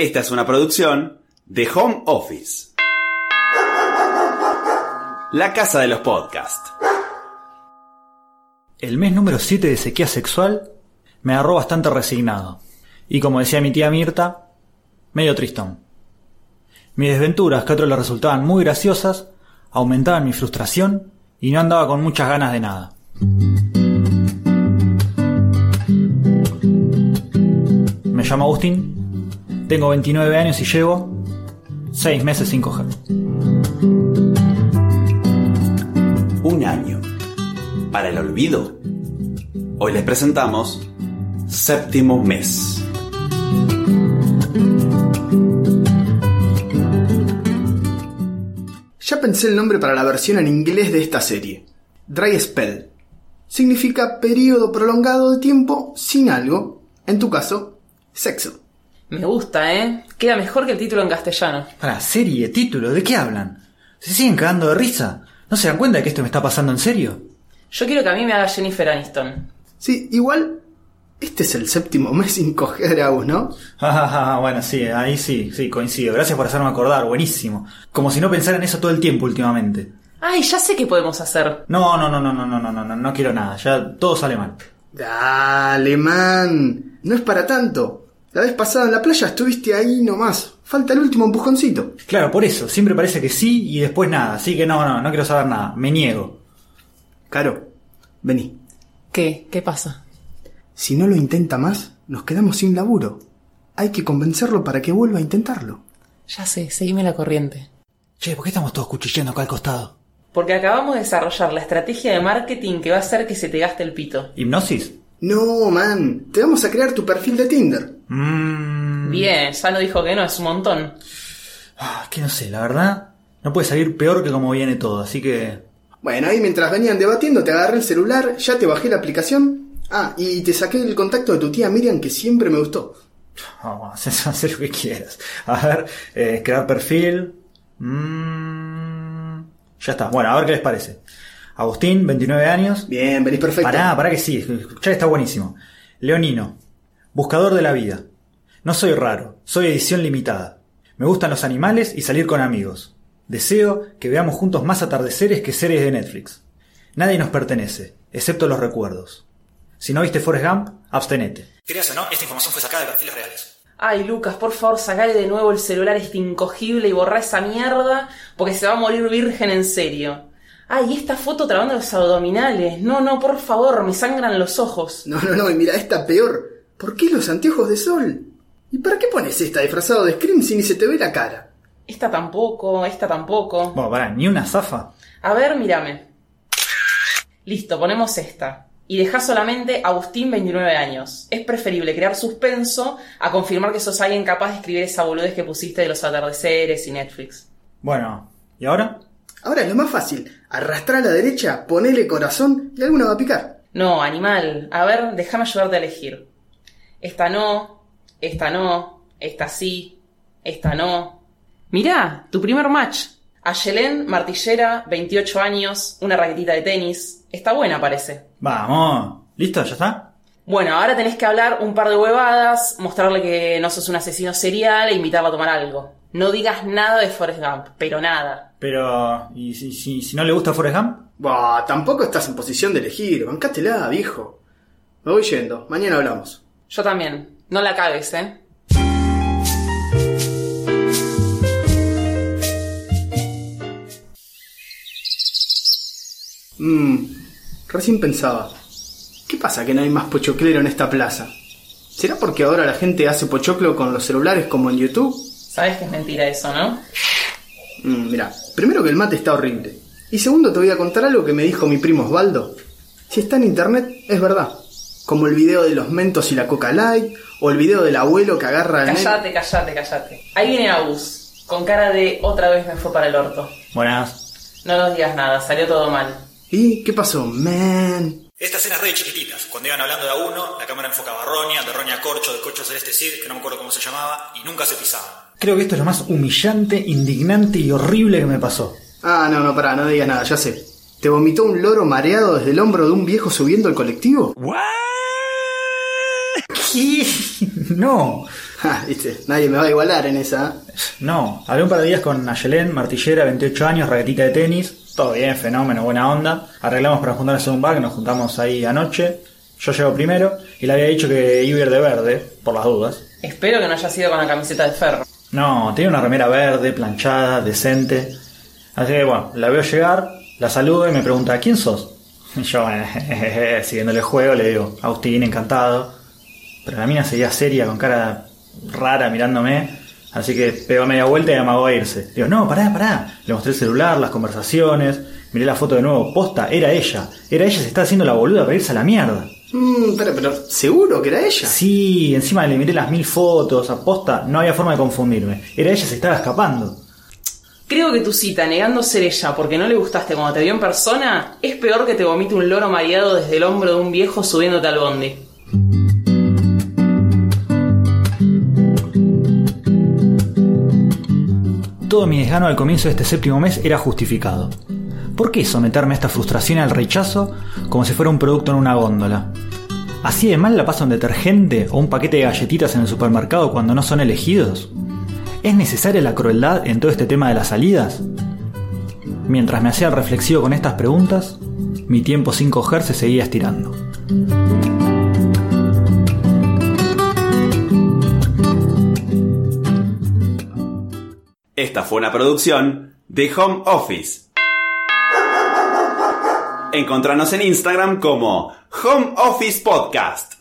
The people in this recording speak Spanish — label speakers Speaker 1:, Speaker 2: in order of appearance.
Speaker 1: Esta es una producción de Home Office. La casa de los podcasts.
Speaker 2: El mes número 7 de sequía sexual me agarró bastante resignado. Y como decía mi tía Mirta, medio tristón. Mis desventuras, que a otros le resultaban muy graciosas, aumentaban mi frustración y no andaba con muchas ganas de nada. Me llamo Agustín, tengo 29 años y llevo 6 meses sin coger.
Speaker 1: Un año. Para el olvido. Hoy les presentamos Séptimo Mes.
Speaker 3: Ya pensé el nombre para la versión en inglés de esta serie. Dry Spell. Significa periodo prolongado de tiempo sin algo. En tu caso, sexo.
Speaker 4: Me gusta, ¿eh? Queda mejor que el título en castellano.
Speaker 2: Para, serie, título, ¿de qué hablan? ¿Se siguen cagando de risa? ¿No se dan cuenta de que esto me está pasando en serio?
Speaker 4: Yo quiero que a mí me haga Jennifer Aniston.
Speaker 3: Sí, igual, este es el séptimo mes sin coger a vos, ¿no?
Speaker 2: Ah, bueno, sí, ahí sí, sí, coincido. Gracias por hacerme acordar, buenísimo. Como si no pensara en eso todo el tiempo últimamente.
Speaker 4: Ay, ya sé qué podemos hacer.
Speaker 2: No, no, no, no, no, no, no, no, no, no quiero nada, ya todo sale mal.
Speaker 3: Dale, man. No es para tanto. La vez pasada en la playa estuviste ahí nomás. Falta el último empujoncito.
Speaker 2: Claro, por eso, siempre parece que sí y después nada, así que no, no, no quiero saber nada, me niego.
Speaker 3: Caro, vení.
Speaker 4: ¿Qué? ¿Qué pasa?
Speaker 3: Si no lo intenta más, nos quedamos sin laburo. Hay que convencerlo para que vuelva a intentarlo.
Speaker 4: Ya sé, seguime la corriente.
Speaker 2: Che, ¿por qué estamos todos cuchillando acá al costado?
Speaker 4: Porque acabamos de desarrollar la estrategia de marketing que va a hacer que se te gaste el pito.
Speaker 2: ¿Hipnosis?
Speaker 3: No, man. Te vamos a crear tu perfil de Tinder.
Speaker 2: Mmm...
Speaker 4: Bien, ya no dijo que no, es un montón.
Speaker 2: Ah, que no sé, la verdad, no puede salir peor que como viene todo, así que...
Speaker 3: Bueno, ahí mientras venían debatiendo te agarré el celular, ya te bajé la aplicación. Ah, y te saqué el contacto de tu tía Miriam que siempre me gustó.
Speaker 2: Vamos, haz, haz lo que quieras. A ver, eh, crear perfil. Mm, ya está. Bueno, a ver qué les parece. Agustín, 29 años.
Speaker 3: Bien, venís perfecto.
Speaker 2: Pará, pará que sí. Ya está buenísimo. Leonino. Buscador de la vida. No soy raro. Soy edición limitada. Me gustan los animales y salir con amigos. Deseo que veamos juntos más atardeceres que series de Netflix. Nadie nos pertenece, excepto los recuerdos. Si no viste Forrest Gump, abstenete. Querías o no, esta información fue sacada de perfiles reales.
Speaker 4: Ay, Lucas, por favor, sacale de nuevo el celular este incogible y borra esa mierda, porque se va a morir virgen en serio. Ay, esta foto trabando los abdominales. No, no, por favor, me sangran los ojos.
Speaker 3: No, no, no, y mira, esta peor. ¿Por qué los anteojos de sol? ¿Y para qué pones esta disfrazado de Scream si ni se te ve la cara?
Speaker 4: Esta tampoco, esta tampoco.
Speaker 2: Bueno, pará, ni una zafa.
Speaker 4: A ver, mírame. Listo, ponemos esta. Y deja solamente Agustín 29 años. Es preferible crear suspenso a confirmar que sos alguien capaz de escribir esa boludez que pusiste de los atardeceres y Netflix.
Speaker 2: Bueno, ¿y ahora?
Speaker 3: Ahora es lo más fácil. Arrastrar a la derecha, ponele corazón y alguna va a picar.
Speaker 4: No, animal. A ver, déjame ayudarte a elegir. Esta no, esta no, esta sí, esta no. Mirá, tu primer match. Ayelén Martillera, 28 años, una raquetita de tenis. Está buena, parece.
Speaker 2: Vamos. ¿Listo? ¿Ya está?
Speaker 4: Bueno, ahora tenés que hablar un par de huevadas, mostrarle que no sos un asesino serial e invitarla a tomar algo. No digas nada de Forrest Gump, pero nada.
Speaker 2: Pero, ¿y si, si, si no le gusta Forrest Gump?
Speaker 3: Bah, tampoco estás en posición de elegir. Bancátela, viejo. Me voy yendo. Mañana hablamos.
Speaker 4: Yo también. No la cagues, ¿eh?
Speaker 3: Mmm, recién pensaba. ¿Qué pasa que no hay más pochoclero en esta plaza? ¿Será porque ahora la gente hace pochoclo con los celulares como en YouTube?
Speaker 4: Sabes que es mentira eso, ¿no?
Speaker 3: Mm, mira, primero que el mate está horrible. Y segundo te voy a contar algo que me dijo mi primo Osvaldo. Si está en internet, es verdad. Como el video de los mentos y la coca light, o el video del abuelo que agarra el...
Speaker 4: Callate, callate, callate. Ahí viene Agus, con cara de otra vez me fue para el orto.
Speaker 2: Buenas.
Speaker 4: No nos digas nada, salió todo mal.
Speaker 3: ¿Y qué pasó, man?
Speaker 2: Estas escenas re chiquititas, cuando iban hablando de a uno, la cámara enfocaba a Roña, de Roña a Corcho, de Corcho Celeste Cid, que no me acuerdo cómo se llamaba, y nunca se pisaba. Creo que esto es lo más humillante, indignante y horrible que me pasó.
Speaker 3: Ah, no, no, pará, no digas nada, ya sé. ¿Te vomitó un loro mareado desde el hombro de un viejo subiendo el colectivo?
Speaker 2: ¿What? ¿Qué? No.
Speaker 3: Ja, viste, nadie me va a igualar en esa. ¿eh?
Speaker 2: No, hablé un par de días con Ayelén, martillera, 28 años, raquetita de tenis. Todo bien, fenómeno, buena onda. Arreglamos para juntarnos en un bar, que nos juntamos ahí anoche. Yo llego primero y le había dicho que iba a ir de verde, por las dudas.
Speaker 4: Espero que no haya sido con la camiseta de ferro.
Speaker 2: No, tenía una remera verde, planchada, decente. Así que bueno, la veo llegar, la saludo y me pregunta, ¿quién sos? Y yo, eh, siguiéndole el juego, le digo, Agustín, encantado. Pero la mina seguía seria, con cara rara, mirándome. Así que pegó media vuelta y amagó a irse. Digo, no, pará, pará. Le mostré el celular, las conversaciones. Miré la foto de nuevo. Posta, era ella. Era ella, se está haciendo la boluda para irse a la mierda.
Speaker 3: Mmm, pero, pero, ¿seguro que era ella?
Speaker 2: Sí, encima le miré las mil fotos. Aposta, no había forma de confundirme. Era ella, se estaba escapando.
Speaker 4: Creo que tu cita, negando ser ella porque no le gustaste cuando te vio en persona, es peor que te vomite un loro mareado desde el hombro de un viejo subiéndote al bondi.
Speaker 2: Todo mi desgano al comienzo de este séptimo mes era justificado. ¿Por qué someterme a esta frustración y al rechazo como si fuera un producto en una góndola? ¿Así de mal la pasa un detergente o un paquete de galletitas en el supermercado cuando no son elegidos? ¿Es necesaria la crueldad en todo este tema de las salidas? Mientras me hacía el reflexivo con estas preguntas, mi tiempo sin coger se seguía estirando.
Speaker 1: Esta fue una producción de Home Office. Encontranos en Instagram como Home Office Podcast.